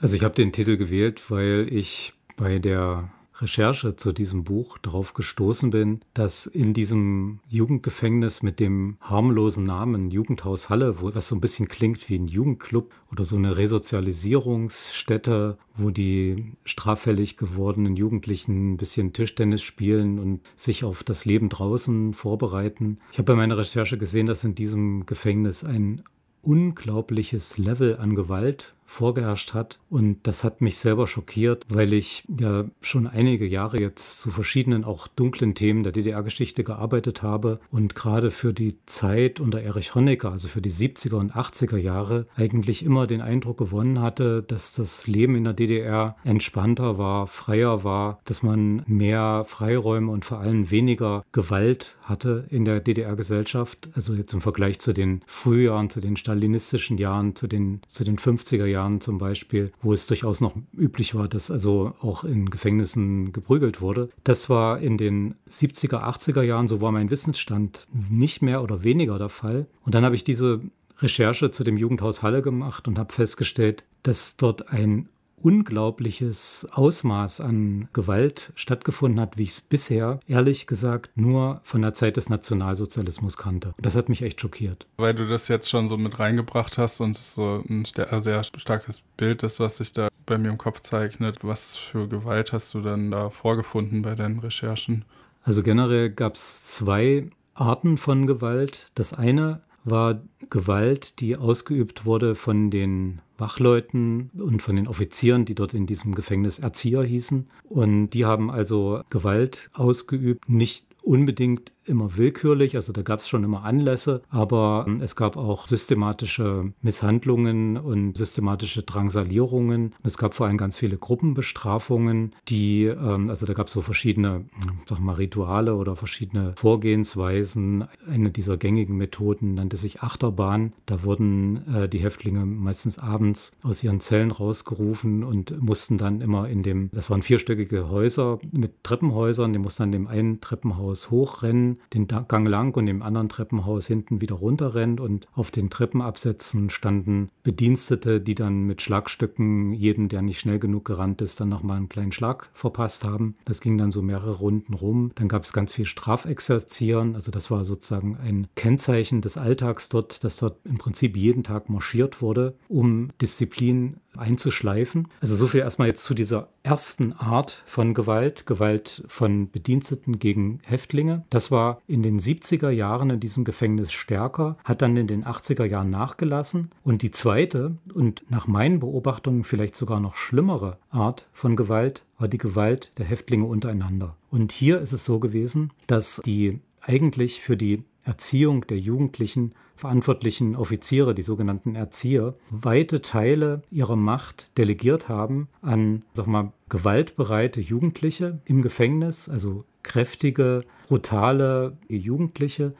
Also ich habe den Titel gewählt, weil ich bei der Recherche zu diesem Buch darauf gestoßen bin, dass in diesem Jugendgefängnis mit dem harmlosen Namen Jugendhaus Halle, wo was so ein bisschen klingt wie ein Jugendclub oder so eine Resozialisierungsstätte, wo die straffällig gewordenen Jugendlichen ein bisschen Tischtennis spielen und sich auf das Leben draußen vorbereiten. Ich habe bei meiner Recherche gesehen, dass in diesem Gefängnis ein unglaubliches Level an Gewalt vorgeherrscht hat. Und das hat mich selber schockiert, weil ich ja schon einige Jahre jetzt zu verschiedenen auch dunklen Themen der DDR-Geschichte gearbeitet habe und gerade für die Zeit unter Erich Honecker, also für die 70er und 80er Jahre, eigentlich immer den Eindruck gewonnen hatte, dass das Leben in der DDR entspannter war, freier war, dass man mehr Freiräume und vor allem weniger Gewalt hatte in der DDR-Gesellschaft. Also jetzt im Vergleich zu den Frühjahren, zu den stalinistischen Jahren, zu den, zu den 50er Jahren Jahren zum Beispiel, wo es durchaus noch üblich war, dass also auch in Gefängnissen geprügelt wurde. Das war in den 70er, 80er Jahren, so war mein Wissensstand, nicht mehr oder weniger der Fall. Und dann habe ich diese Recherche zu dem Jugendhaus Halle gemacht und habe festgestellt, dass dort ein unglaubliches Ausmaß an Gewalt stattgefunden hat, wie ich es bisher, ehrlich gesagt, nur von der Zeit des Nationalsozialismus kannte. Das hat mich echt schockiert. Weil du das jetzt schon so mit reingebracht hast und es so ein sehr starkes Bild ist, was sich da bei mir im Kopf zeichnet. Was für Gewalt hast du dann da vorgefunden bei deinen Recherchen? Also generell gab es zwei Arten von Gewalt. Das eine war Gewalt, die ausgeübt wurde von den Wachleuten und von den Offizieren, die dort in diesem Gefängnis Erzieher hießen. Und die haben also Gewalt ausgeübt, nicht unbedingt immer willkürlich, also da gab es schon immer Anlässe, aber ähm, es gab auch systematische Misshandlungen und systematische Drangsalierungen. Es gab vor allem ganz viele Gruppenbestrafungen, die, ähm, also da gab es so verschiedene, sag mal, Rituale oder verschiedene Vorgehensweisen. Eine dieser gängigen Methoden nannte sich Achterbahn. Da wurden äh, die Häftlinge meistens abends aus ihren Zellen rausgerufen und mussten dann immer in dem, das waren vierstöckige Häuser mit Treppenhäusern, die mussten an dem einen Treppenhaus hochrennen den Gang lang und im anderen Treppenhaus hinten wieder runterrennt und auf den Treppenabsätzen standen Bedienstete, die dann mit Schlagstücken jedem, der nicht schnell genug gerannt ist, dann nochmal einen kleinen Schlag verpasst haben. Das ging dann so mehrere Runden rum. Dann gab es ganz viel Strafexerzieren, also das war sozusagen ein Kennzeichen des Alltags dort, dass dort im Prinzip jeden Tag marschiert wurde, um Disziplin einzuschleifen. Also so viel erstmal jetzt zu dieser ersten Art von Gewalt, Gewalt von Bediensteten gegen Häftlinge. Das war in den 70er Jahren in diesem Gefängnis stärker, hat dann in den 80er Jahren nachgelassen. Und die zweite und nach meinen Beobachtungen vielleicht sogar noch schlimmere Art von Gewalt war die Gewalt der Häftlinge untereinander. Und hier ist es so gewesen, dass die eigentlich für die Erziehung der Jugendlichen verantwortlichen Offiziere, die sogenannten Erzieher, weite Teile ihrer Macht delegiert haben an, sag mal, gewaltbereite Jugendliche im Gefängnis, also kräftige, brutale Jugendliche,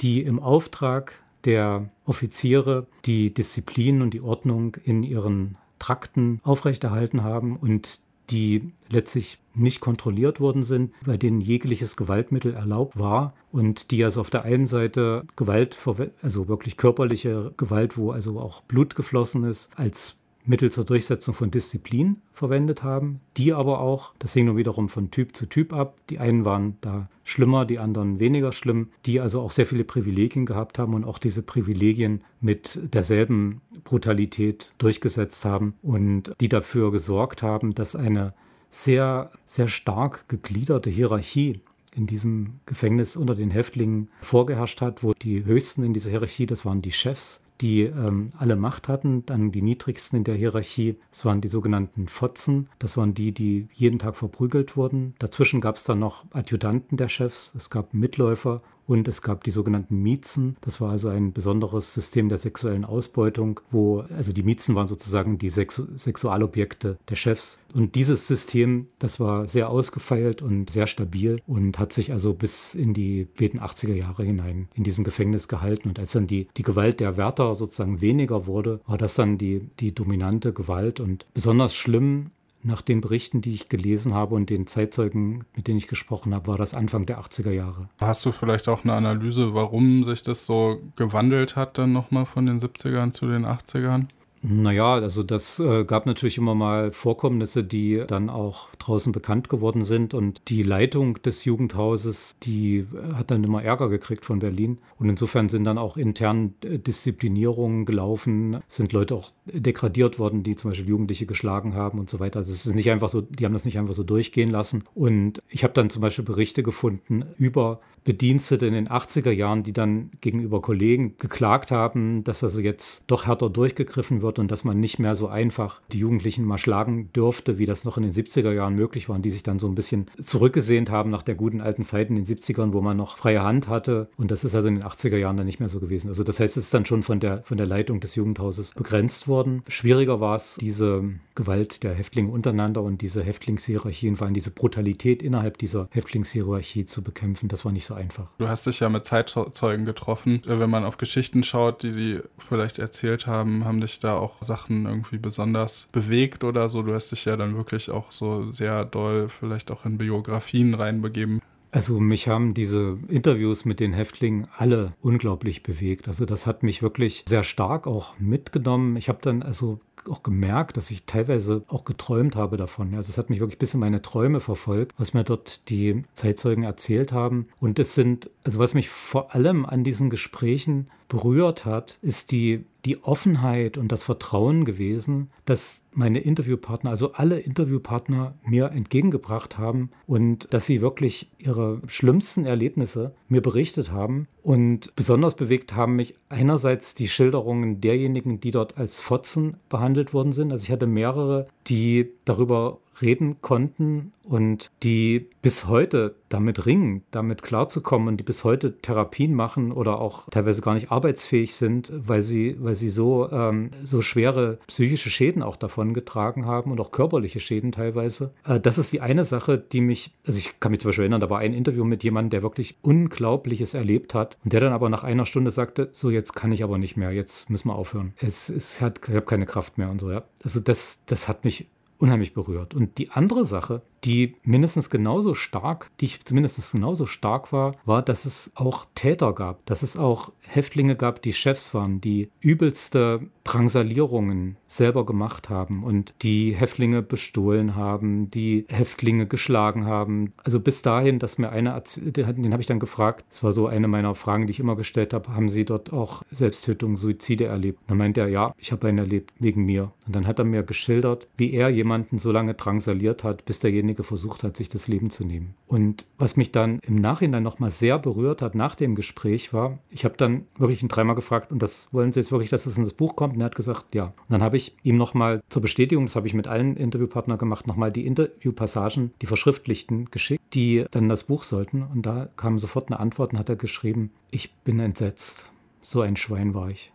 die im Auftrag der Offiziere die Disziplin und die Ordnung in ihren Trakten aufrechterhalten haben und die letztlich nicht kontrolliert worden sind, bei denen jegliches Gewaltmittel erlaubt war und die also auf der einen Seite Gewalt, also wirklich körperliche Gewalt, wo also auch Blut geflossen ist, als Mittel zur Durchsetzung von Disziplin verwendet haben, die aber auch, das hing nun wiederum von Typ zu Typ ab, die einen waren da schlimmer, die anderen weniger schlimm, die also auch sehr viele Privilegien gehabt haben und auch diese Privilegien mit derselben Brutalität durchgesetzt haben und die dafür gesorgt haben, dass eine sehr, sehr stark gegliederte Hierarchie in diesem Gefängnis unter den Häftlingen vorgeherrscht hat, wo die höchsten in dieser Hierarchie, das waren die Chefs, die ähm, alle Macht hatten. Dann die niedrigsten in der Hierarchie, das waren die sogenannten Fotzen. Das waren die, die jeden Tag verprügelt wurden. Dazwischen gab es dann noch Adjutanten der Chefs, es gab Mitläufer und es gab die sogenannten Miezen. Das war also ein besonderes System der sexuellen Ausbeutung, wo, also die Miezen waren sozusagen die Sexu Sexualobjekte der Chefs. Und dieses System, das war sehr ausgefeilt und sehr stabil und hat sich also bis in die späten 80er Jahre hinein in diesem Gefängnis gehalten. Und als dann die, die Gewalt der Wärter sozusagen weniger wurde, war das dann die, die dominante Gewalt. Und besonders schlimm nach den Berichten, die ich gelesen habe und den Zeitzeugen, mit denen ich gesprochen habe, war das Anfang der 80er Jahre. Hast du vielleicht auch eine Analyse, warum sich das so gewandelt hat dann nochmal von den 70ern zu den 80ern? Naja, also das äh, gab natürlich immer mal Vorkommnisse, die dann auch draußen bekannt geworden sind. Und die Leitung des Jugendhauses, die äh, hat dann immer Ärger gekriegt von Berlin. Und insofern sind dann auch intern äh, Disziplinierungen gelaufen, sind Leute auch degradiert worden, die zum Beispiel Jugendliche geschlagen haben und so weiter. Also es ist nicht einfach so, die haben das nicht einfach so durchgehen lassen. Und ich habe dann zum Beispiel Berichte gefunden über Bedienstete in den 80er Jahren, die dann gegenüber Kollegen geklagt haben, dass also jetzt doch härter durchgegriffen wird und dass man nicht mehr so einfach die Jugendlichen mal schlagen dürfte, wie das noch in den 70er Jahren möglich war, und die sich dann so ein bisschen zurückgesehnt haben nach der guten alten Zeit in den 70ern, wo man noch freie Hand hatte. Und das ist also in den 80er Jahren dann nicht mehr so gewesen. Also das heißt, es ist dann schon von der, von der Leitung des Jugendhauses begrenzt worden. Schwieriger war es, diese Gewalt der Häftlinge untereinander und diese Häftlingshierarchie und vor allem diese Brutalität innerhalb dieser Häftlingshierarchie zu bekämpfen. Das war nicht so einfach. Du hast dich ja mit Zeitzeugen getroffen. Wenn man auf Geschichten schaut, die sie vielleicht erzählt haben, haben dich da auch Sachen irgendwie besonders bewegt oder so. Du hast dich ja dann wirklich auch so sehr doll vielleicht auch in Biografien reinbegeben. Also mich haben diese Interviews mit den Häftlingen alle unglaublich bewegt. Also das hat mich wirklich sehr stark auch mitgenommen. Ich habe dann also auch gemerkt, dass ich teilweise auch geträumt habe davon. Also es hat mich wirklich bis in meine Träume verfolgt, was mir dort die Zeitzeugen erzählt haben. Und es sind, also was mich vor allem an diesen Gesprächen berührt hat, ist die, die Offenheit und das Vertrauen gewesen, dass meine Interviewpartner, also alle Interviewpartner mir entgegengebracht haben und dass sie wirklich ihre schlimmsten Erlebnisse mir berichtet haben. Und besonders bewegt haben mich einerseits die Schilderungen derjenigen, die dort als Fotzen behandelt worden sind. Also ich hatte mehrere, die darüber reden konnten und die bis heute damit ringen, damit klarzukommen und die bis heute Therapien machen oder auch teilweise gar nicht arbeitsfähig sind, weil sie, weil sie so, ähm, so schwere psychische Schäden auch davon getragen haben und auch körperliche Schäden teilweise. Äh, das ist die eine Sache, die mich, also ich kann mich zum Beispiel erinnern, da war ein Interview mit jemandem, der wirklich Unglaubliches erlebt hat und der dann aber nach einer Stunde sagte, so jetzt kann ich aber nicht mehr, jetzt müssen wir aufhören. Es, es hat, ich habe keine Kraft mehr und so, ja. Also das, das hat mich unheimlich berührt. Und die andere Sache, die mindestens genauso stark, die zumindest genauso stark war, war, dass es auch Täter gab, dass es auch Häftlinge gab, die Chefs waren, die übelste Drangsalierungen selber gemacht haben und die Häftlinge bestohlen haben, die Häftlinge geschlagen haben. Also bis dahin, dass mir einer, den, habe ich dann gefragt, das war so eine meiner Fragen, die ich immer gestellt habe, haben Sie dort auch Selbsttötung, Suizide erlebt? Dann meinte er, ja, ich habe einen erlebt, wegen mir. Und dann hat er mir geschildert, wie er jemanden so lange drangsaliert hat, bis derjenige versucht hat, sich das Leben zu nehmen. Und was mich dann im Nachhinein nochmal sehr berührt hat nach dem Gespräch war, ich habe dann wirklich ihn dreimal gefragt, und das wollen Sie jetzt wirklich, dass es in das Buch kommt? Und er hat gesagt, ja. Und dann habe ich ihm nochmal zur Bestätigung, das habe ich mit allen Interviewpartnern gemacht, nochmal die Interviewpassagen, die verschriftlichten, geschickt, die dann das Buch sollten. Und da kam sofort eine Antwort und hat er geschrieben, ich bin entsetzt. So ein Schwein war ich.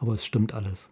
Aber es stimmt alles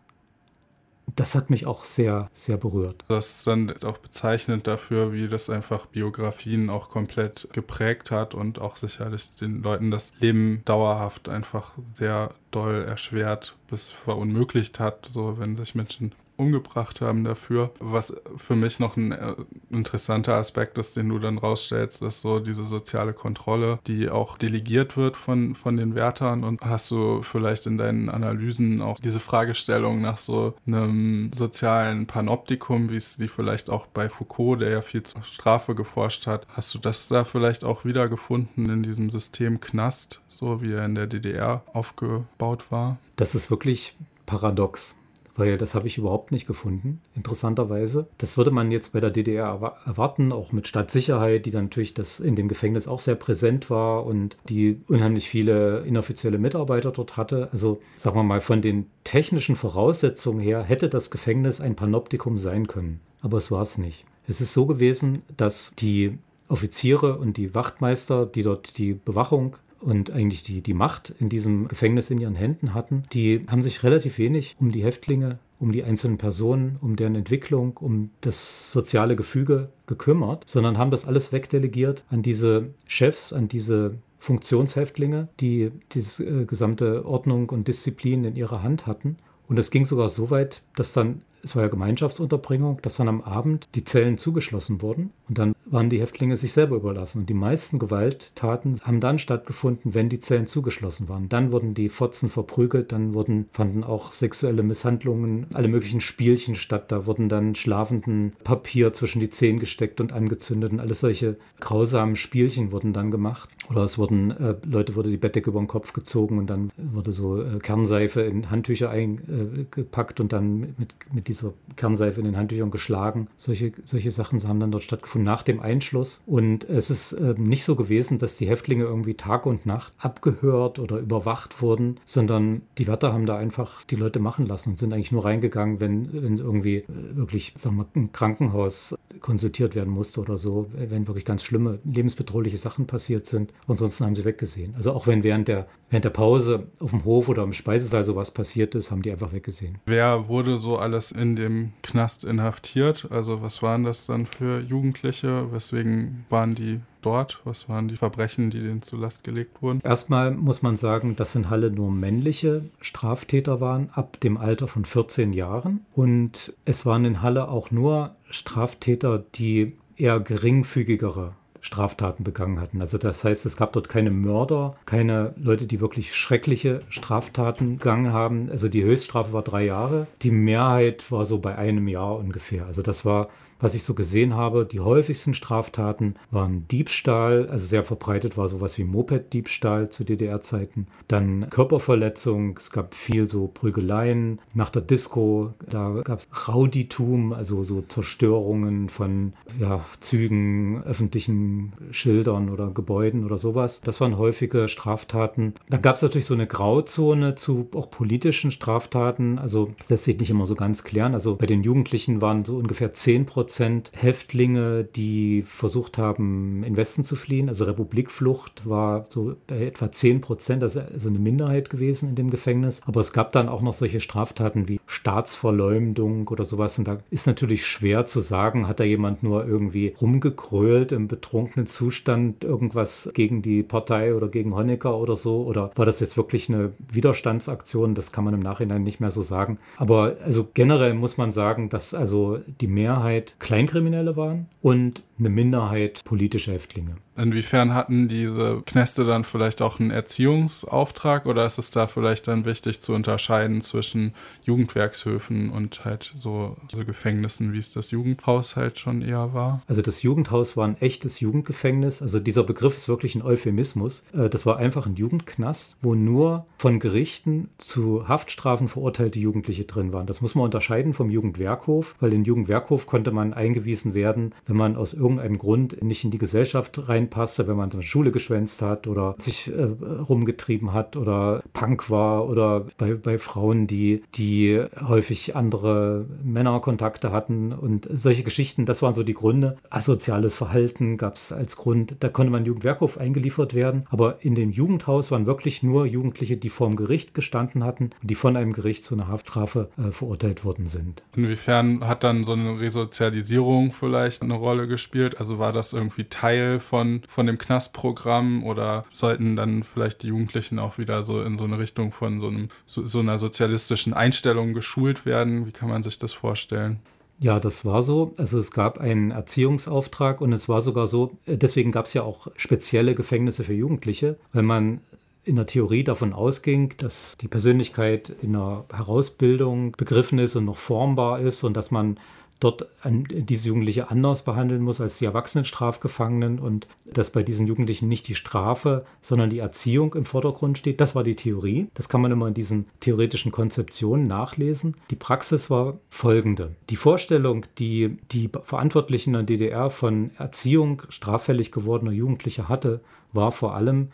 das hat mich auch sehr, sehr berührt. Das ist dann auch bezeichnend dafür, wie das einfach Biografien auch komplett geprägt hat und auch sicherlich den Leuten das Leben dauerhaft einfach sehr doll erschwert bis verunmöglicht hat, so wenn sich Menschen umgebracht haben dafür. Was für mich noch ein äh, interessanter Aspekt ist, den du dann rausstellst, ist so diese soziale Kontrolle, die auch delegiert wird von, von den Wärtern. Und hast du vielleicht in deinen Analysen auch diese Fragestellung nach so einem sozialen Panoptikum, wie es sie vielleicht auch bei Foucault, der ja viel zur Strafe geforscht hat, hast du das da vielleicht auch wiedergefunden in diesem System Knast, so wie er in der DDR aufgebaut war? Das ist wirklich paradox weil das habe ich überhaupt nicht gefunden, interessanterweise. Das würde man jetzt bei der DDR erwarten, auch mit Stadtsicherheit, die dann natürlich das in dem Gefängnis auch sehr präsent war und die unheimlich viele inoffizielle Mitarbeiter dort hatte. Also sagen wir mal, von den technischen Voraussetzungen her hätte das Gefängnis ein Panoptikum sein können, aber es war es nicht. Es ist so gewesen, dass die Offiziere und die Wachtmeister, die dort die Bewachung und eigentlich die, die Macht in diesem Gefängnis in ihren Händen hatten, die haben sich relativ wenig um die Häftlinge, um die einzelnen Personen, um deren Entwicklung, um das soziale Gefüge gekümmert, sondern haben das alles wegdelegiert an diese Chefs, an diese Funktionshäftlinge, die diese äh, gesamte Ordnung und Disziplin in ihrer Hand hatten. Und es ging sogar so weit, dass dann es war ja Gemeinschaftsunterbringung, dass dann am Abend die Zellen zugeschlossen wurden und dann waren die Häftlinge sich selber überlassen. Und die meisten Gewalttaten haben dann stattgefunden, wenn die Zellen zugeschlossen waren. Dann wurden die Fotzen verprügelt, dann wurden, fanden auch sexuelle Misshandlungen, alle möglichen Spielchen statt. Da wurden dann schlafenden Papier zwischen die Zehen gesteckt und angezündet und alles solche grausamen Spielchen wurden dann gemacht. Oder es wurden, äh, Leute wurde die Bettdecke über den Kopf gezogen und dann wurde so äh, Kernseife in Handtücher eingepackt und dann mit, mit dieser Kernseife in den Handtüchern geschlagen. Solche, solche Sachen haben dann dort stattgefunden nach dem Einschluss. Und es ist äh, nicht so gewesen, dass die Häftlinge irgendwie Tag und Nacht abgehört oder überwacht wurden, sondern die Wärter haben da einfach die Leute machen lassen und sind eigentlich nur reingegangen, wenn, wenn irgendwie äh, wirklich, sagen wir, ein Krankenhaus konsultiert werden musste oder so, wenn wirklich ganz schlimme, lebensbedrohliche Sachen passiert sind. ansonsten haben sie weggesehen. Also auch wenn während der, während der Pause auf dem Hof oder im Speisesaal sowas passiert ist, haben die einfach weggesehen. Wer wurde so alles in dem Knast inhaftiert? Also was waren das dann für Jugendliche? Weswegen waren die dort? Was waren die Verbrechen, die denen zu Last gelegt wurden? Erstmal muss man sagen, dass in Halle nur männliche Straftäter waren, ab dem Alter von 14 Jahren. Und es waren in Halle auch nur Straftäter, die eher geringfügigere Straftaten begangen hatten. Also das heißt, es gab dort keine Mörder, keine Leute, die wirklich schreckliche Straftaten begangen haben. Also die Höchststrafe war drei Jahre. Die Mehrheit war so bei einem Jahr ungefähr. Also das war was ich so gesehen habe, die häufigsten Straftaten waren Diebstahl, also sehr verbreitet war sowas wie Moped-Diebstahl zu DDR-Zeiten, dann Körperverletzung, es gab viel so Prügeleien nach der Disco, da gab es Rauditum, also so Zerstörungen von ja, Zügen, öffentlichen Schildern oder Gebäuden oder sowas. Das waren häufige Straftaten. Dann gab es natürlich so eine Grauzone zu auch politischen Straftaten, also das lässt sich nicht immer so ganz klären. Also bei den Jugendlichen waren so ungefähr 10 Prozent Prozent Häftlinge, die versucht haben, in Westen zu fliehen. Also Republikflucht war so bei etwa 10 Prozent, das ist also eine Minderheit gewesen in dem Gefängnis. Aber es gab dann auch noch solche Straftaten wie Staatsverleumdung oder sowas. Und da ist natürlich schwer zu sagen, hat da jemand nur irgendwie rumgekrölt im betrunkenen Zustand irgendwas gegen die Partei oder gegen Honecker oder so? Oder war das jetzt wirklich eine Widerstandsaktion? Das kann man im Nachhinein nicht mehr so sagen. Aber also generell muss man sagen, dass also die Mehrheit Kleinkriminelle waren und eine Minderheit politische Häftlinge. Inwiefern hatten diese Knäste dann vielleicht auch einen Erziehungsauftrag oder ist es da vielleicht dann wichtig zu unterscheiden zwischen Jugendwerkshöfen und halt so, so Gefängnissen, wie es das Jugendhaus halt schon eher war? Also das Jugendhaus war ein echtes Jugendgefängnis. Also dieser Begriff ist wirklich ein Euphemismus. Äh, das war einfach ein Jugendknast, wo nur von Gerichten zu Haftstrafen verurteilte Jugendliche drin waren. Das muss man unterscheiden vom Jugendwerkhof, weil in Jugendwerkhof konnte man eingewiesen werden, wenn man aus irgendeinem Grund nicht in die Gesellschaft rein reinpasste, wenn man zur Schule geschwänzt hat oder sich äh, rumgetrieben hat oder Punk war oder bei, bei Frauen, die, die häufig andere Männerkontakte hatten und solche Geschichten, das waren so die Gründe. Asoziales Verhalten gab es als Grund, da konnte man Jugendwerkhof eingeliefert werden, aber in dem Jugendhaus waren wirklich nur Jugendliche, die vor dem Gericht gestanden hatten und die von einem Gericht zu einer Haftstrafe äh, verurteilt worden sind. Inwiefern hat dann so eine Resozialisierung vielleicht eine Rolle gespielt? Also war das irgendwie Teil von von, dem Knastprogramm oder sollten dann vielleicht die Jugendlichen auch wieder so in so eine Richtung von so, einem, so, so einer sozialistischen Einstellung geschult werden? Wie kann man sich das vorstellen? Ja, das war so. Also es gab einen Erziehungsauftrag und es war sogar so, äh, deswegen gab es ja auch spezielle Gefängnisse für Jugendliche, weil man in der Theorie davon ausging, dass die Persönlichkeit in der Herausbildung begriffen ist und noch formbar ist und dass man dort diese Jugendliche anders behandeln muss als die erwachsenen Strafgefangenen und dass bei diesen Jugendlichen nicht die Strafe, sondern die Erziehung im Vordergrund steht. Das war die Theorie. Das kann man immer in diesen theoretischen Konzeptionen nachlesen. Die Praxis war folgende. Die Vorstellung, die die Verantwortlichen der DDR von Erziehung straffällig gewordener Jugendlicher hatte, war vor allem,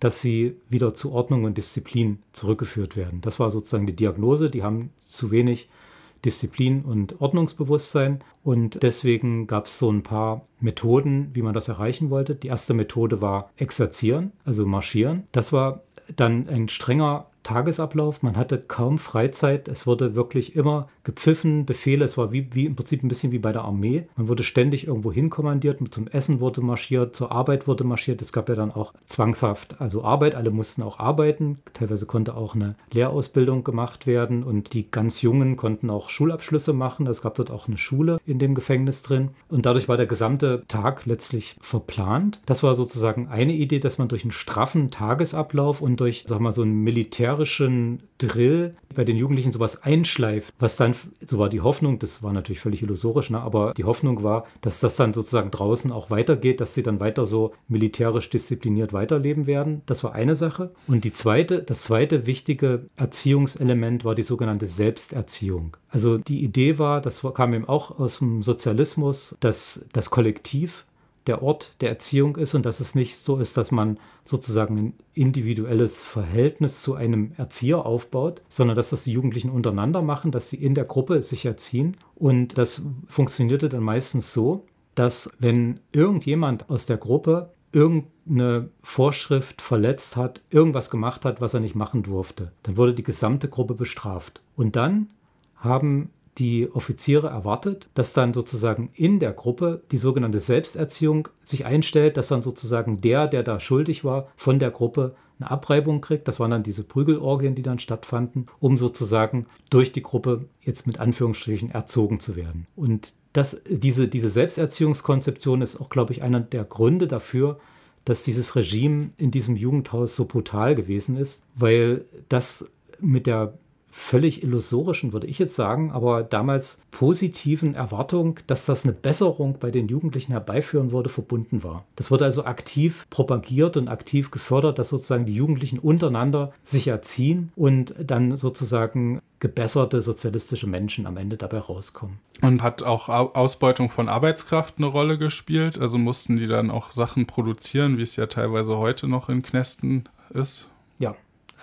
dass sie wieder zu Ordnung und Disziplin zurückgeführt werden. Das war sozusagen die Diagnose. Die haben zu wenig Disziplin und Ordnungsbewusstsein. Und deswegen gab es so ein paar Methoden, wie man das erreichen wollte. Die erste Methode war Exerzieren, also Marschieren. Das war dann ein strenger Tagesablauf. Man hatte kaum Freizeit. Es wurde wirklich immer gepfiffen, Befehle. Es war wie, wie im Prinzip ein bisschen wie bei der Armee. Man wurde ständig irgendwo hinkommandiert. Zum Essen wurde marschiert, zur Arbeit wurde marschiert. Es gab ja dann auch zwangshaft, also Arbeit. Alle mussten auch arbeiten. Teilweise konnte auch eine Lehrausbildung gemacht werden und die ganz Jungen konnten auch Schulabschlüsse machen. Es gab dort auch eine Schule in dem Gefängnis drin. Und dadurch war der gesamte Tag letztlich verplant. Das war sozusagen eine Idee, dass man durch einen straffen Tagesablauf und durch, sag mal, so einen militärischen Drill bei den Jugendlichen sowas einschleift, was dann, so war die Hoffnung, das war natürlich völlig illusorisch, ne, aber die Hoffnung war, dass das dann sozusagen draußen auch weitergeht, dass sie dann weiter so militärisch diszipliniert weiterleben werden. Das war eine Sache. Und die zweite, das zweite wichtige Erziehungselement war die sogenannte Selbsterziehung. Also die Idee war, das kam eben auch aus dem Sozialismus, dass das Kollektiv der Ort der Erziehung ist und dass es nicht so ist, dass man sozusagen ein individuelles Verhältnis zu einem Erzieher aufbaut, sondern dass das die Jugendlichen untereinander machen, dass sie in der Gruppe sich erziehen. Und das funktionierte dann meistens so, dass wenn irgendjemand aus der Gruppe irgendeine Vorschrift verletzt hat, irgendwas gemacht hat, was er nicht machen durfte, dann wurde die gesamte Gruppe bestraft. Und dann haben die Offiziere erwartet, dass dann sozusagen in der Gruppe die sogenannte Selbsterziehung sich einstellt, dass dann sozusagen der, der da schuldig war, von der Gruppe eine Abreibung kriegt. Das waren dann diese Prügelorgien, die dann stattfanden, um sozusagen durch die Gruppe jetzt mit Anführungsstrichen erzogen zu werden. Und das, diese, diese Selbsterziehungskonzeption ist auch, glaube ich, einer der Gründe dafür, dass dieses Regime in diesem Jugendhaus so brutal gewesen ist, weil das mit der völlig illusorischen, würde ich jetzt sagen, aber damals positiven Erwartung, dass das eine Besserung bei den Jugendlichen herbeiführen würde, verbunden war. Das wurde also aktiv propagiert und aktiv gefördert, dass sozusagen die Jugendlichen untereinander sich erziehen und dann sozusagen gebesserte sozialistische Menschen am Ende dabei rauskommen. Und hat auch Ausbeutung von Arbeitskraft eine Rolle gespielt? Also mussten die dann auch Sachen produzieren, wie es ja teilweise heute noch in Knästen ist?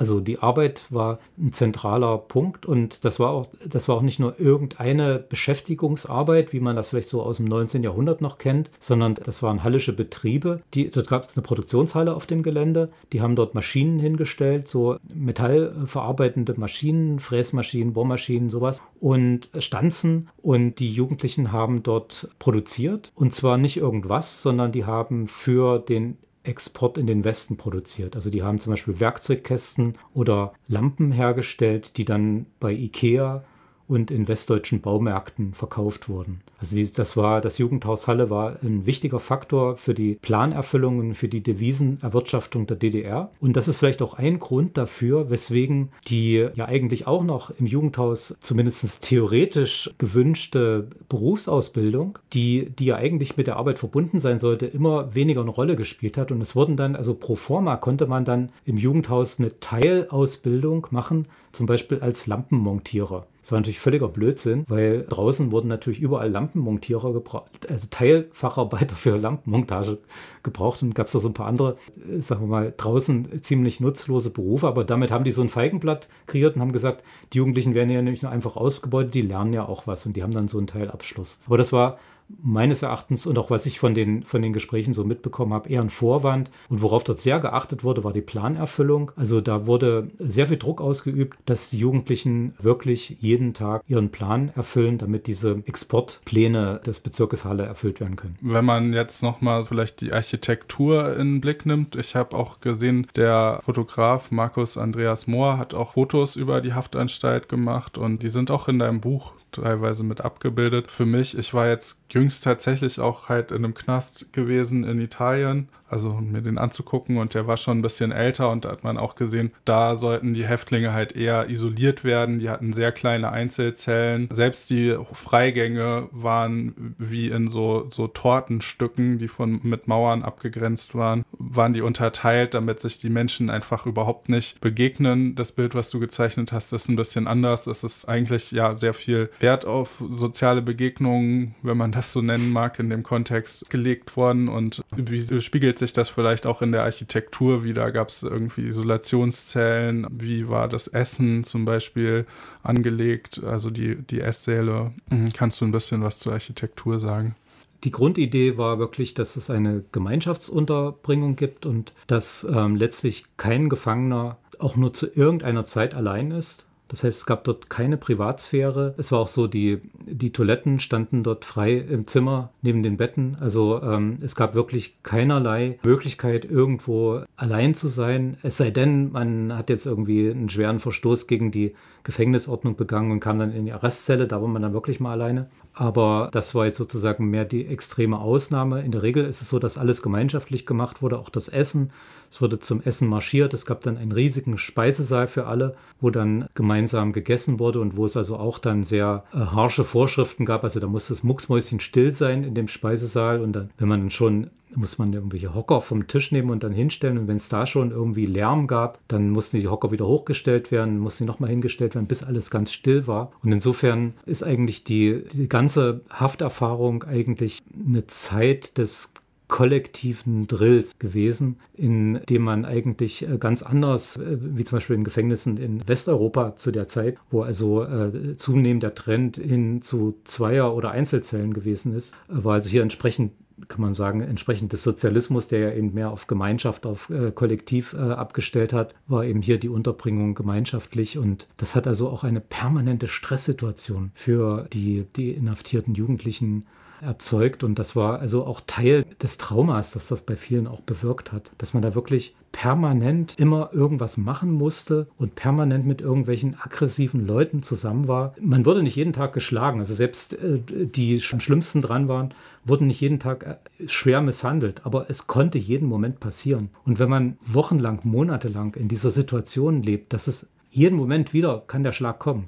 Also die Arbeit war ein zentraler Punkt und das war auch, das war auch nicht nur irgendeine Beschäftigungsarbeit, wie man das vielleicht so aus dem 19. Jahrhundert noch kennt, sondern das waren hallische Betriebe. Die, dort gab es eine Produktionshalle auf dem Gelände, die haben dort Maschinen hingestellt, so metallverarbeitende Maschinen, Fräsmaschinen, Bohrmaschinen, sowas und Stanzen und die Jugendlichen haben dort produziert und zwar nicht irgendwas, sondern die haben für den Export in den Westen produziert. Also die haben zum Beispiel Werkzeugkästen oder Lampen hergestellt, die dann bei IKEA und in westdeutschen Baumärkten verkauft wurden. Also das war, das Jugendhaus Halle war ein wichtiger Faktor für die Planerfüllung und für die Devisenerwirtschaftung der DDR. Und das ist vielleicht auch ein Grund dafür, weswegen die ja eigentlich auch noch im Jugendhaus zumindest theoretisch gewünschte Berufsausbildung, die, die ja eigentlich mit der Arbeit verbunden sein sollte, immer weniger eine Rolle gespielt hat. Und es wurden dann, also pro forma konnte man dann im Jugendhaus eine Teilausbildung machen, zum Beispiel als Lampenmontierer. Das war natürlich völliger Blödsinn, weil draußen wurden natürlich überall Lampenmontierer gebraucht, also Teilfacharbeiter für Lampenmontage gebraucht und gab es da so ein paar andere, äh, sagen wir mal, draußen ziemlich nutzlose Berufe, aber damit haben die so ein Feigenblatt kreiert und haben gesagt, die Jugendlichen werden ja nicht nur einfach ausgebeutet, die lernen ja auch was und die haben dann so einen Teilabschluss. Aber das war meines Erachtens und auch was ich von den, von den Gesprächen so mitbekommen habe, eher ein Vorwand. Und worauf dort sehr geachtet wurde, war die Planerfüllung. Also da wurde sehr viel Druck ausgeübt, dass die Jugendlichen wirklich jeden Tag ihren Plan erfüllen, damit diese Exportpläne des Bezirkes Halle erfüllt werden können. Wenn man jetzt nochmal vielleicht die Architektur in den Blick nimmt, ich habe auch gesehen, der Fotograf Markus Andreas Mohr hat auch Fotos über die Haftanstalt gemacht und die sind auch in deinem Buch teilweise mit abgebildet. Für mich, ich war jetzt jüngst tatsächlich auch halt in einem Knast gewesen in Italien also mir den anzugucken und der war schon ein bisschen älter und da hat man auch gesehen, da sollten die Häftlinge halt eher isoliert werden. Die hatten sehr kleine Einzelzellen. Selbst die Freigänge waren wie in so, so Tortenstücken, die von, mit Mauern abgegrenzt waren, waren die unterteilt, damit sich die Menschen einfach überhaupt nicht begegnen. Das Bild, was du gezeichnet hast, ist ein bisschen anders. Es ist eigentlich ja sehr viel Wert auf soziale Begegnungen, wenn man das so nennen mag, in dem Kontext gelegt worden und wie spiegelt sich das vielleicht auch in der Architektur wieder? Gab es irgendwie Isolationszellen? Wie war das Essen zum Beispiel angelegt? Also die, die Esssäle. Mhm. Kannst du ein bisschen was zur Architektur sagen? Die Grundidee war wirklich, dass es eine Gemeinschaftsunterbringung gibt und dass ähm, letztlich kein Gefangener auch nur zu irgendeiner Zeit allein ist. Das heißt, es gab dort keine Privatsphäre. Es war auch so, die, die Toiletten standen dort frei im Zimmer neben den Betten. Also ähm, es gab wirklich keinerlei Möglichkeit, irgendwo allein zu sein. Es sei denn, man hat jetzt irgendwie einen schweren Verstoß gegen die Gefängnisordnung begangen und kam dann in die Arrestzelle. Da war man dann wirklich mal alleine. Aber das war jetzt sozusagen mehr die extreme Ausnahme. In der Regel ist es so, dass alles gemeinschaftlich gemacht wurde, auch das Essen. Es wurde zum Essen marschiert. Es gab dann einen riesigen Speisesaal für alle, wo dann gemeinsam gegessen wurde und wo es also auch dann sehr äh, harsche Vorschriften gab. Also da musste das Mucksmäuschen still sein in dem Speisesaal und dann, wenn man schon muss man irgendwelche Hocker vom Tisch nehmen und dann hinstellen. Und wenn es da schon irgendwie Lärm gab, dann mussten die Hocker wieder hochgestellt werden, mussten nochmal hingestellt werden, bis alles ganz still war. Und insofern ist eigentlich die, die ganze Hafterfahrung eigentlich eine Zeit des kollektiven Drills gewesen, in dem man eigentlich äh, ganz anders, äh, wie zum Beispiel in Gefängnissen in Westeuropa zu der Zeit, wo also äh, zunehmend der Trend hin zu Zweier- oder Einzelzellen gewesen ist, war also hier entsprechend kann man sagen, entsprechend des Sozialismus, der ja eben mehr auf Gemeinschaft, auf äh, Kollektiv äh, abgestellt hat, war eben hier die Unterbringung gemeinschaftlich. Und das hat also auch eine permanente Stresssituation für die, die inhaftierten Jugendlichen erzeugt. Und das war also auch Teil des Traumas, dass das bei vielen auch bewirkt hat. Dass man da wirklich permanent immer irgendwas machen musste und permanent mit irgendwelchen aggressiven Leuten zusammen war. Man wurde nicht jeden Tag geschlagen. Also selbst äh, die am schlimmsten dran waren, wurden nicht jeden Tag äh, schwer misshandelt. Aber es konnte jeden Moment passieren. Und wenn man wochenlang, monatelang in dieser Situation lebt, dass es jeden Moment wieder kann der Schlag kommen.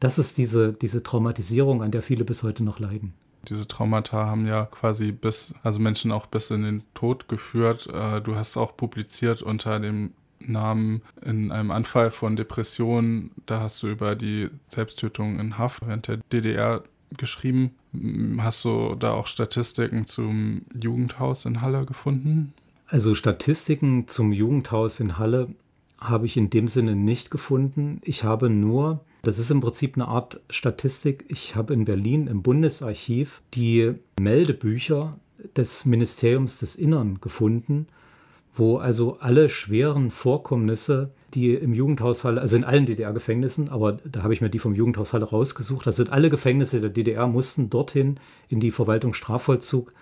Das ist diese, diese Traumatisierung, an der viele bis heute noch leiden. Diese Traumata haben ja quasi bis, also Menschen auch bis in den Tod geführt. Äh, du hast auch publiziert unter dem Namen in einem Anfall von Depressionen. Da hast du über die Selbsttötung in Haft während der DDR geschrieben. Hast du da auch Statistiken zum Jugendhaus in Halle gefunden? Also Statistiken zum Jugendhaus in Halle habe ich in dem Sinne nicht gefunden. Ich habe nur das ist im Prinzip eine Art Statistik. Ich habe in Berlin im Bundesarchiv die Meldebücher des Ministeriums des Innern gefunden, wo also alle schweren Vorkommnisse, die im Jugendhaushalt, also in allen DDR-Gefängnissen, aber da habe ich mir die vom Jugendhaushalt rausgesucht, das sind alle Gefängnisse der DDR, mussten dorthin in die Verwaltung Strafvollzug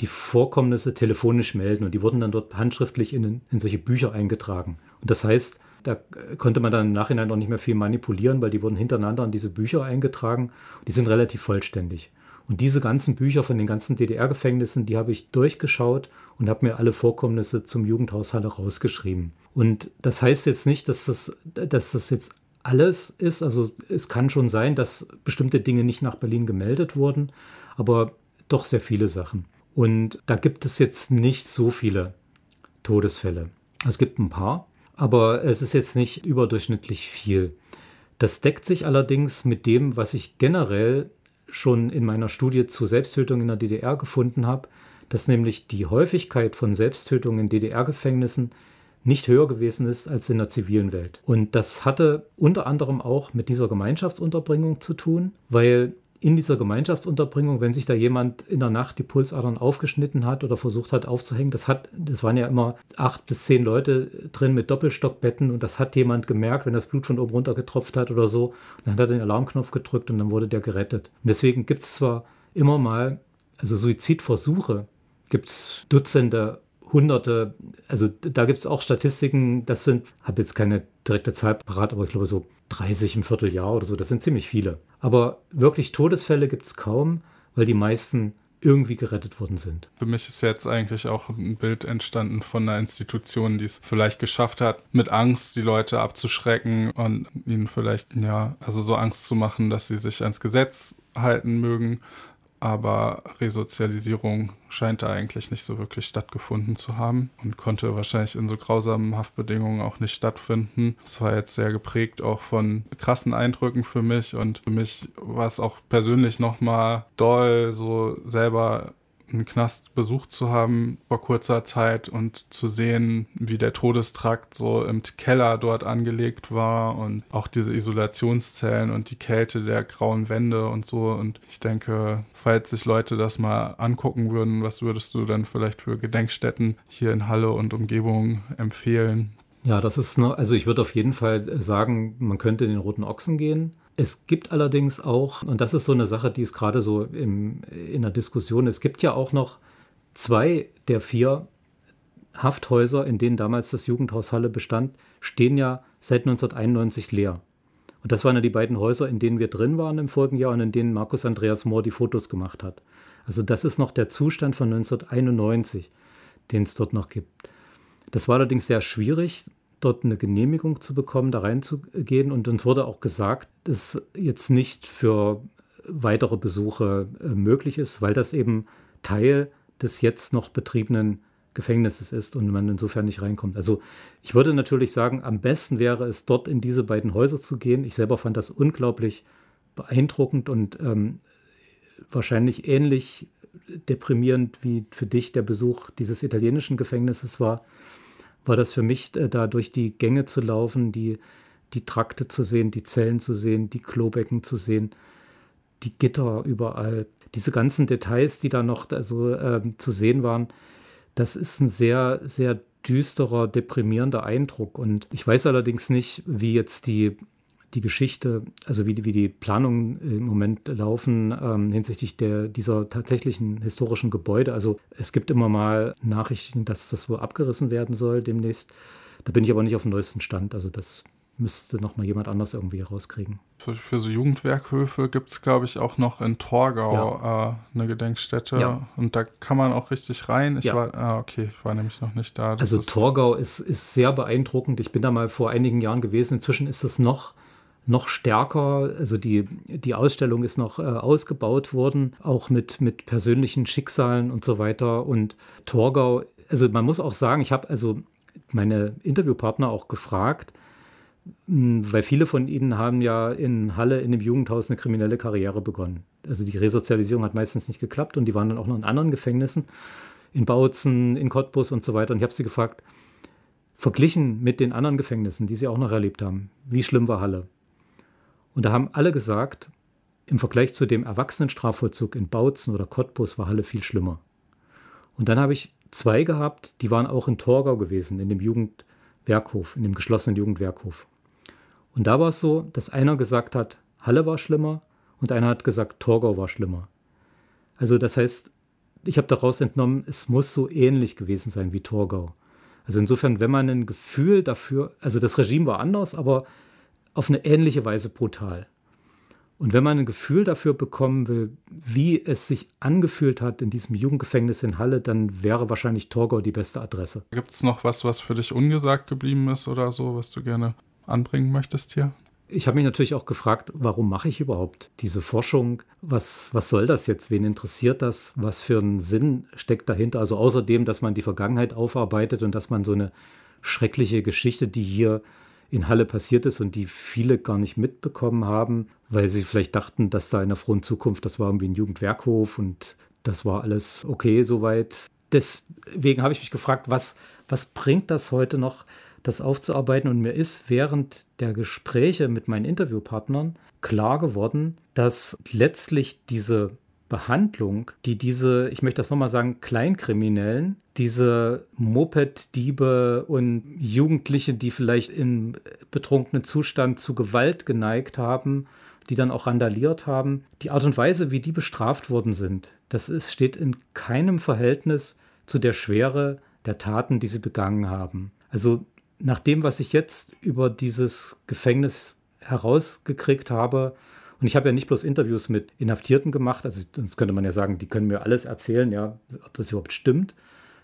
die Vorkommnisse telefonisch melden und die wurden dann dort handschriftlich in, in solche Bücher eingetragen. Und das heißt, da konnte man dann im Nachhinein noch nicht mehr viel manipulieren, weil die wurden hintereinander in diese Bücher eingetragen. Die sind relativ vollständig. Und diese ganzen Bücher von den ganzen DDR-Gefängnissen, die habe ich durchgeschaut und habe mir alle Vorkommnisse zum Jugendhaus Halle rausgeschrieben. Und das heißt jetzt nicht, dass das, dass das jetzt alles ist. Also es kann schon sein, dass bestimmte Dinge nicht nach Berlin gemeldet wurden, aber doch sehr viele Sachen. Und da gibt es jetzt nicht so viele Todesfälle. Es gibt ein paar, aber es ist jetzt nicht überdurchschnittlich viel. Das deckt sich allerdings mit dem, was ich generell schon in meiner Studie zu Selbsttötung in der DDR gefunden habe, dass nämlich die Häufigkeit von Selbsttötungen in DDR-Gefängnissen nicht höher gewesen ist als in der zivilen Welt. Und das hatte unter anderem auch mit dieser Gemeinschaftsunterbringung zu tun, weil in dieser Gemeinschaftsunterbringung, wenn sich da jemand in der Nacht die Pulsadern aufgeschnitten hat oder versucht hat aufzuhängen, das hat, das waren ja immer acht bis zehn Leute drin mit Doppelstockbetten und das hat jemand gemerkt, wenn das Blut von oben runter getropft hat oder so. Dann hat er den Alarmknopf gedrückt und dann wurde der gerettet. Und deswegen gibt es zwar immer mal, also Suizidversuche, gibt es Dutzende Hunderte, also da gibt es auch Statistiken, das sind, habe jetzt keine direkte Zahl parat, aber ich glaube so 30 im Vierteljahr oder so, das sind ziemlich viele. Aber wirklich Todesfälle gibt es kaum, weil die meisten irgendwie gerettet worden sind. Für mich ist jetzt eigentlich auch ein Bild entstanden von einer Institution, die es vielleicht geschafft hat, mit Angst die Leute abzuschrecken und ihnen vielleicht, ja, also so Angst zu machen, dass sie sich ans Gesetz halten mögen aber Resozialisierung scheint da eigentlich nicht so wirklich stattgefunden zu haben und konnte wahrscheinlich in so grausamen Haftbedingungen auch nicht stattfinden. Es war jetzt sehr geprägt auch von krassen Eindrücken für mich und für mich war es auch persönlich nochmal doll, so selber einen Knast besucht zu haben vor kurzer Zeit und zu sehen, wie der Todestrakt so im Keller dort angelegt war und auch diese Isolationszellen und die Kälte der grauen Wände und so. Und ich denke, falls sich Leute das mal angucken würden, was würdest du dann vielleicht für Gedenkstätten hier in Halle und Umgebung empfehlen? Ja, das ist, ne, also ich würde auf jeden Fall sagen, man könnte den Roten Ochsen gehen. Es gibt allerdings auch, und das ist so eine Sache, die ist gerade so im, in der Diskussion, es gibt ja auch noch zwei der vier Hafthäuser, in denen damals das Jugendhaus Halle bestand, stehen ja seit 1991 leer. Und das waren ja die beiden Häuser, in denen wir drin waren im vorigen Jahr und in denen Markus Andreas Mohr die Fotos gemacht hat. Also das ist noch der Zustand von 1991, den es dort noch gibt. Das war allerdings sehr schwierig, dort eine Genehmigung zu bekommen, da reinzugehen. Und uns wurde auch gesagt, dass jetzt nicht für weitere Besuche äh, möglich ist, weil das eben Teil des jetzt noch betriebenen Gefängnisses ist und man insofern nicht reinkommt. Also ich würde natürlich sagen, am besten wäre es, dort in diese beiden Häuser zu gehen. Ich selber fand das unglaublich beeindruckend und ähm, wahrscheinlich ähnlich deprimierend wie für dich der Besuch dieses italienischen Gefängnisses war, war das für mich, äh, da durch die Gänge zu laufen, die, die Trakte zu sehen, die Zellen zu sehen, die Klobecken zu sehen, die Gitter überall, diese ganzen Details, die da noch also, äh, zu sehen waren das ist ein sehr, sehr düsterer, deprimierender Eindruck. Und ich weiß allerdings nicht, wie jetzt die, die Geschichte, also wie, wie die Planungen im Moment laufen ähm, hinsichtlich der, dieser tatsächlichen historischen Gebäude. Also es gibt immer mal Nachrichten, dass das wohl abgerissen werden soll demnächst. Da bin ich aber nicht auf dem neuesten Stand. Also das müsste noch mal jemand anders irgendwie rauskriegen. Für, für so Jugendwerkhöfe gibt es, glaube ich, auch noch in Torgau ja. äh, eine Gedenkstätte. Ja. Und da kann man auch richtig rein. Ich ja. war, ah, okay, ich war nämlich noch nicht da. Das also ist Torgau ist, ist sehr beeindruckend. Ich bin da mal vor einigen Jahren gewesen. Inzwischen ist es noch noch stärker, also die, die Ausstellung ist noch äh, ausgebaut worden, auch mit, mit persönlichen Schicksalen und so weiter. Und Torgau, also man muss auch sagen, ich habe also meine Interviewpartner auch gefragt, hm, weil viele von ihnen haben ja in Halle in dem Jugendhaus eine kriminelle Karriere begonnen. Also die Resozialisierung hat meistens nicht geklappt und die waren dann auch noch in anderen Gefängnissen, in Bautzen, in Cottbus und so weiter. Und ich habe sie gefragt, verglichen mit den anderen Gefängnissen, die sie auch noch erlebt haben, wie schlimm war Halle? Und da haben alle gesagt, im Vergleich zu dem Erwachsenenstrafvollzug in Bautzen oder Cottbus war Halle viel schlimmer. Und dann habe ich zwei gehabt, die waren auch in Torgau gewesen, in dem Jugendwerkhof, in dem geschlossenen Jugendwerkhof. Und da war es so, dass einer gesagt hat, Halle war schlimmer und einer hat gesagt, Torgau war schlimmer. Also das heißt, ich habe daraus entnommen, es muss so ähnlich gewesen sein wie Torgau. Also insofern, wenn man ein Gefühl dafür, also das Regime war anders, aber auf eine ähnliche Weise brutal. Und wenn man ein Gefühl dafür bekommen will, wie es sich angefühlt hat in diesem Jugendgefängnis in Halle, dann wäre wahrscheinlich Torgau die beste Adresse. Gibt es noch was, was für dich ungesagt geblieben ist oder so, was du gerne anbringen möchtest hier? Ich habe mich natürlich auch gefragt, warum mache ich überhaupt diese Forschung? Was, was soll das jetzt? Wen interessiert das? Was für einen Sinn steckt dahinter? Also außerdem, dass man die Vergangenheit aufarbeitet und dass man so eine schreckliche Geschichte, die hier in Halle passiert ist und die viele gar nicht mitbekommen haben, weil sie vielleicht dachten, dass da in der frohen Zukunft, das war irgendwie ein Jugendwerkhof und das war alles okay soweit. Deswegen habe ich mich gefragt, was, was bringt das heute noch? das aufzuarbeiten. Und mir ist während der Gespräche mit meinen Interviewpartnern klar geworden, dass letztlich diese Behandlung, die diese, ich möchte das nochmal sagen, Kleinkriminellen, diese Moped-Diebe und Jugendliche, die vielleicht in betrunkenen Zustand zu Gewalt geneigt haben, die dann auch randaliert haben, die Art und Weise, wie die bestraft worden sind, das ist, steht in keinem Verhältnis zu der Schwere der Taten, die sie begangen haben. Also nach dem, was ich jetzt über dieses Gefängnis herausgekriegt habe, und ich habe ja nicht bloß Interviews mit Inhaftierten gemacht, also sonst könnte man ja sagen, die können mir alles erzählen, ja, ob das überhaupt stimmt.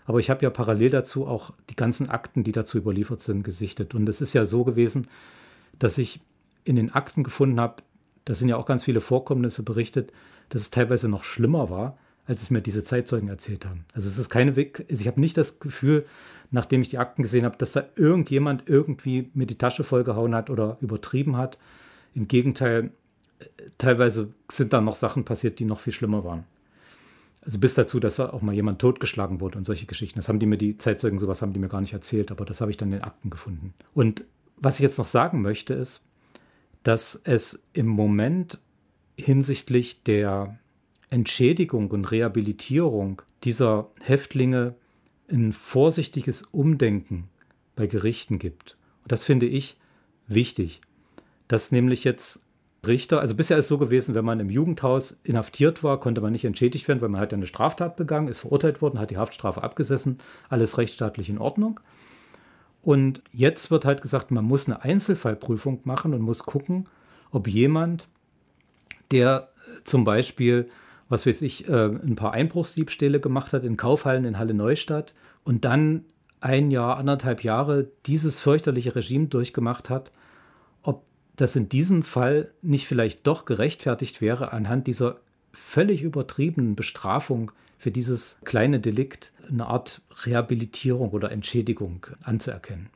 Aber ich habe ja parallel dazu auch die ganzen Akten, die dazu überliefert sind, gesichtet. Und es ist ja so gewesen, dass ich in den Akten gefunden habe, da sind ja auch ganz viele Vorkommnisse berichtet, dass es teilweise noch schlimmer war, als es mir diese Zeitzeugen erzählt haben. Also es ist keine Weg, also ich habe nicht das Gefühl, nachdem ich die Akten gesehen habe, dass da irgendjemand irgendwie mir die Tasche vollgehauen hat oder übertrieben hat. Im Gegenteil, teilweise sind da noch Sachen passiert, die noch viel schlimmer waren. Also bis dazu, dass auch mal jemand totgeschlagen wurde und solche Geschichten. Das haben die mir, die Zeitzeugen, sowas haben die mir gar nicht erzählt, aber das habe ich dann in den Akten gefunden. Und was ich jetzt noch sagen möchte, ist, dass es im Moment hinsichtlich der Entschädigung und Rehabilitierung dieser Häftlinge ein vorsichtiges Umdenken bei Gerichten gibt. Und das finde ich wichtig, dass nämlich jetzt Richter, also bisher ist es so gewesen, wenn man im Jugendhaus inhaftiert war, konnte man nicht entschädigt werden, weil man hat eine Straftat begangen, ist verurteilt worden, hat die Haftstrafe abgesessen, alles rechtsstaatlich in Ordnung. Und jetzt wird halt gesagt, man muss eine Einzelfallprüfung machen und muss gucken, ob jemand, der zum Beispiel, was weiß ich, äh, ein paar Einbruchsdiebstähle gemacht hat in Kaufhallen in Halle Neustadt und dann ein Jahr, anderthalb Jahre dieses fürchterliche Regime durchgemacht hat, ob das in diesem Fall nicht vielleicht doch gerechtfertigt wäre, anhand dieser völlig übertriebenen Bestrafung für dieses kleine Delikt eine Art Rehabilitierung oder Entschädigung anzuerkennen.